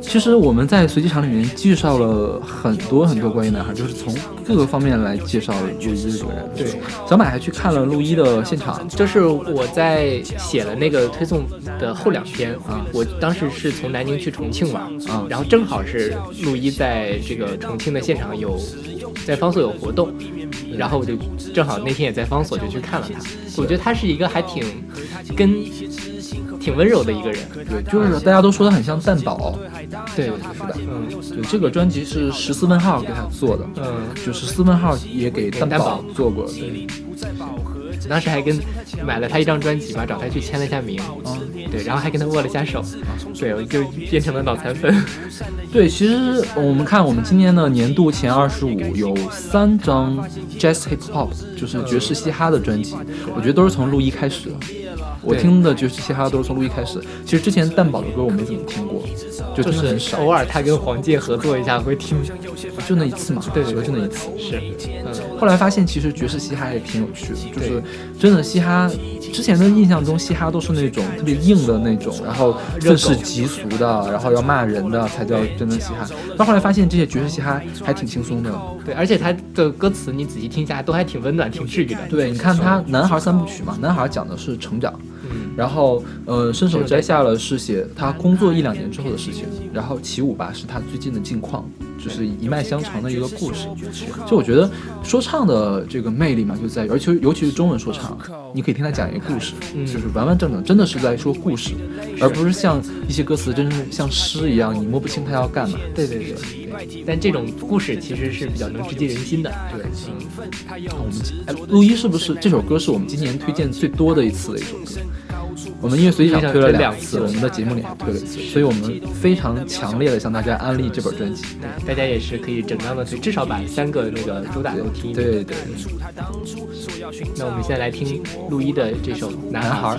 其实我们在随机场里面介绍了很多很多关于男孩，就是从各个方面来介绍陆一这个人。对，小马还去看了陆一的现场，就是我在写了那个推送的后两天啊我当时是从南京去重庆玩啊然后正好是陆一在这个重庆的现场有在方所有活动，然后我就正好那天也在方所就去看了他，我觉得他是一个还挺跟挺温柔的一个人，对，就是大家都说他很像蛋宝，对，是的，嗯对，这个专辑是十四问号给他做的，嗯，就十四问号也给蛋宝做过，对，当时还跟买了他一张专辑吧，找他去签了一下名，嗯，对，然后还跟他握了一下手，对，我就变成了脑残粉。对，其实我们看我们今年的年度前二十五有三张 Jazz Hip Hop，就是爵士嘻哈的专辑，我觉得都是从陆一开始的。我听的就是嘻哈都是从陆一开始。其实之前蛋宝的歌我没怎么听过，就就听的很少，是偶尔他跟黄玠合作一下会听，就那一次嘛，对对对就那一次。是，嗯，后来发现其实爵士嘻哈也挺有趣的，就是真的嘻哈，之前的印象中嘻哈都是那种特别硬的那种，然后愤世嫉俗的，然后要骂人的才叫真的嘻哈。但后来发现这些爵士嘻哈还挺轻松的。对，而且他的歌词你仔细听一下都还挺温暖、挺治愈的。对，你看他男孩三部曲嘛，男孩讲的是成长，嗯，然后呃伸手摘下了是写他工作一两年之后的事情，然后起舞吧是他最近的近况，就是一脉相承的一个故事。就我觉得说唱的这个魅力嘛，就在于，而且尤其是中文说唱，你可以听他讲一个故事，嗯就是完完整整，真的是在说故事，而不是像一些歌词真是像诗一样，你摸不清他要干嘛。对对对对。但这种故事其实是比较能直击人心的。对，我们今哎，陆一是不是这首歌是我们今年推荐最多的一次的一首歌？我们因为随机场推了两次，我们的节目里还推了一次，所以我们非常强烈的向大家安利这本专辑。大家也是可以整张的推，至少把三个那个主打都听一遍。对对，那我们现在来听陆一的这首《男孩儿》。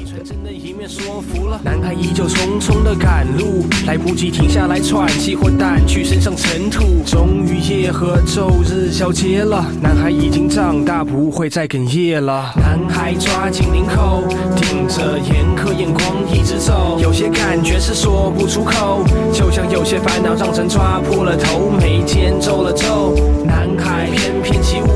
男孩依旧匆匆的赶路，来不及停下来喘气或掸去身上尘土。终于夜和昼日交接了，男孩已经长大，不会再哽咽了。男孩抓紧领口，顶着严苛眼光一直走。有些感觉是说不出口，就像有些烦恼让人抓破了头，眉间皱了皱。男孩翩翩起舞。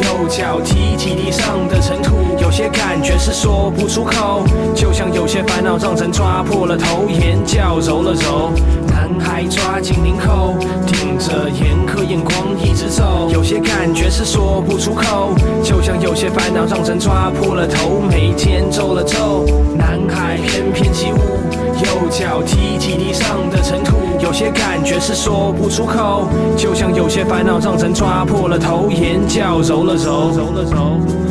右脚踢起地上的尘土，有些感觉是说不出口，就像有些烦恼让人抓破了头，眼角揉了揉。男孩抓紧领口，盯着严苛眼光一直走，有些感觉是说不出口，就像有些烦恼让人抓破了头，眉间皱了皱。海翩翩起舞，右脚踢起地上的尘土，有些感觉是说不出口，就像有些烦恼让人抓破了头，眼角揉了揉，揉了揉。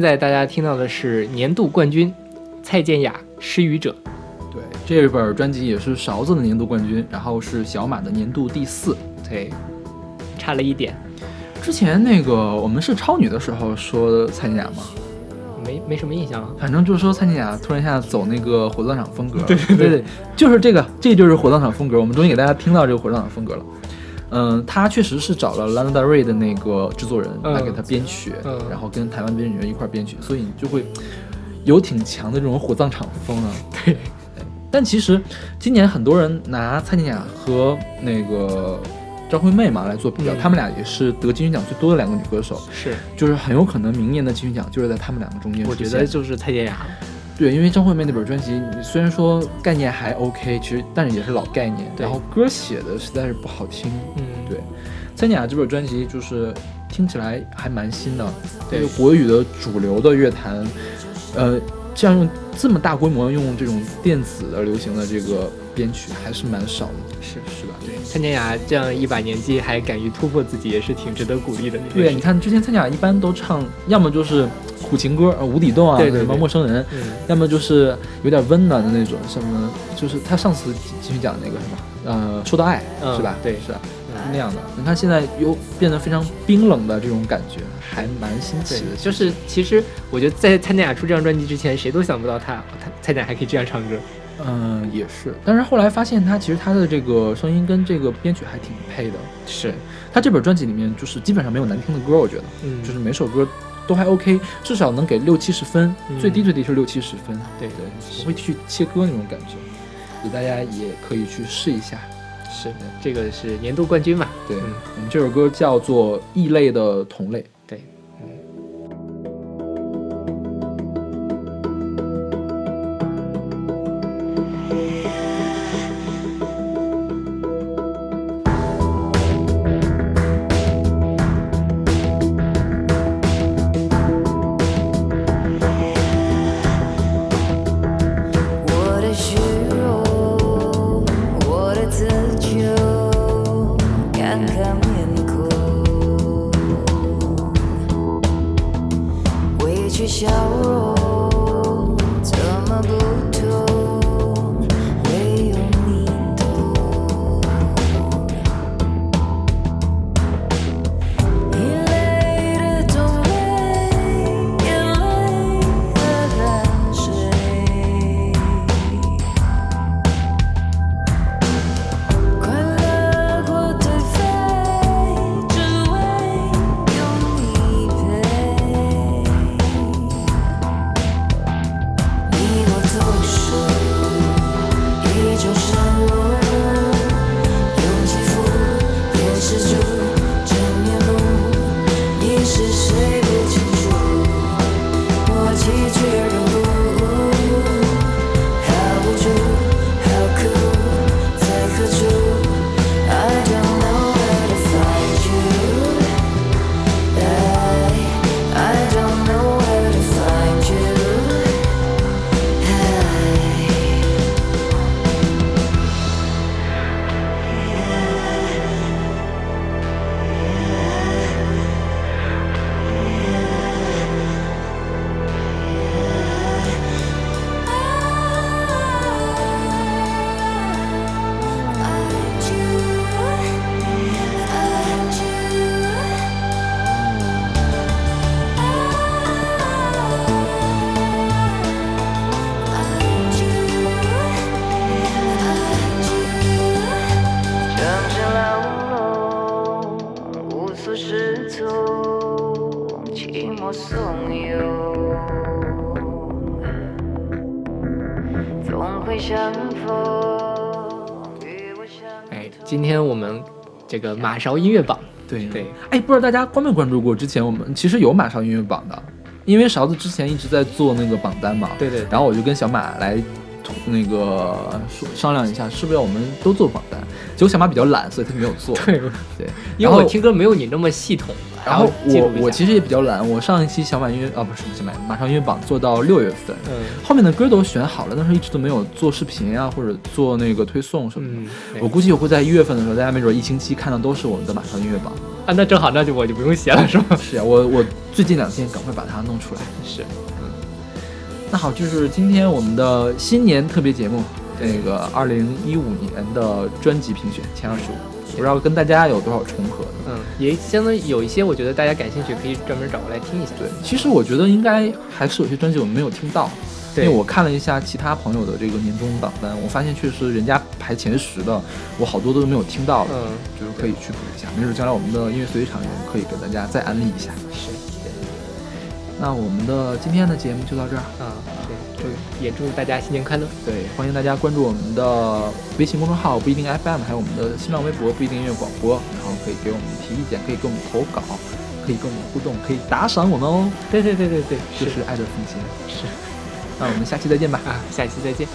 现在大家听到的是年度冠军蔡健雅《失语者》。对，这本专辑也是勺子的年度冠军，然后是小马的年度第四。对，差了一点，之前那个我们是超女的时候说蔡健雅吗？没没什么印象啊。反正就是说蔡健雅突然一下走那个火葬场风格，对对对就是这个，这就是火葬场风格。我们终于给大家听到这个火葬场风格了。嗯，他确实是找了 Lana Del Rey 的那个制作人嗯来给他编曲，嗯然后跟台湾编曲人一块儿编曲，所以你就会有挺强的这种火葬场风啊。对。但其实今年很多人拿蔡健雅和那个张惠妹嘛来做比较，嗯她们俩也是得金曲奖最多的两个女歌手，是，就是很有可能明年的金曲奖就是在她们两个中间我。觉得就是蔡健雅，对，因为张惠妹那本专辑，你虽然说概念还 OK，其实但是也是老概念，对然后歌写的实在是不好听。嗯，对，蔡健雅这本专辑就是听起来还蛮新的，对国语的主流的乐坛，呃，这样用这么大规模用这种电子的流行的这个编曲还是蛮少的，是是吧？对。蔡健雅这样一把年纪还敢于突破自己，也是挺值得鼓励的。对，你，看之前蔡健雅一般都唱，要么就是苦情歌，啊，无底洞啊，什么陌生人，嗯，要么就是有点温暖的那种，什么就是他上次继续讲那个什么，呃，说到爱、嗯是吧？对是吧嗯那样的。你看现在又变得非常冰冷的这种感觉，还蛮新奇的。，就是其实我觉得在蔡健雅出这张专辑之前，谁都想不到他他蔡健雅还可以这样唱歌。嗯、也是。但是后来发现他其实他的这个声音跟这个编曲还挺配的。是，他这本专辑里面就是基本上没有难听的歌，我觉得，嗯，就是每首歌都还 OK，至少能给六七十分，嗯最低最低是六七十分。对对，不会去切割那种感觉，所以大家也可以去试一下。是的，这个是年度冠军嘛？对，嗯我们这首歌叫做《异类的同类》。对，我这个马勺音乐榜，对对，哎，不知道大家关没关注过？之前我们其实有马勺音乐榜的，因为勺子之前一直在做那个榜单嘛。对对然后我就跟小马来那个说商量一下，是不是要我们都做榜单？结果小马比较懒，所以他没有做。对，对，因为我听歌没有你那么系统，然后我我其实也比较懒，我上一期小马音乐啊不是小马马上音乐榜做到六月份，嗯后面的歌都选好了，但是一直都没有做视频啊或者做那个推送什么的。嗯，我估计我会在一月份的时候，大家没准一星期看到都是我们的马上音乐榜。啊，那正好，那就我就不用写了，是吗？是啊、我我最近两天赶快把它弄出来。是，那好，就是今天我们的新年特别节目，那个二零一五年的专辑评选前二十五，不知道跟大家有多少重合呢？嗯，也相当于有一些我觉得大家感兴趣，可以专门找过来听一下。对，其实我觉得应该还是有些专辑我们没有听到，因为我看了一下其他朋友的这个年终榜单，我发现确实人家排前十的，我好多都没有听到的，嗯，就是可以去补一下，没准将来我们的音乐随机场也可以给大家再安利一下。是。那我们的今天的节目就到这儿。啊，对，就也祝大家新年快乐。对，欢迎大家关注我们的微信公众号不一定 FM，还有我们的新浪微博不一定音乐广播，然后可以给我们提意见，可以给我们投稿，可以跟我们互动，可以打赏我们哦。对对对对对，就是爱的奉献。是那我们下期再见吧。啊，下期再见。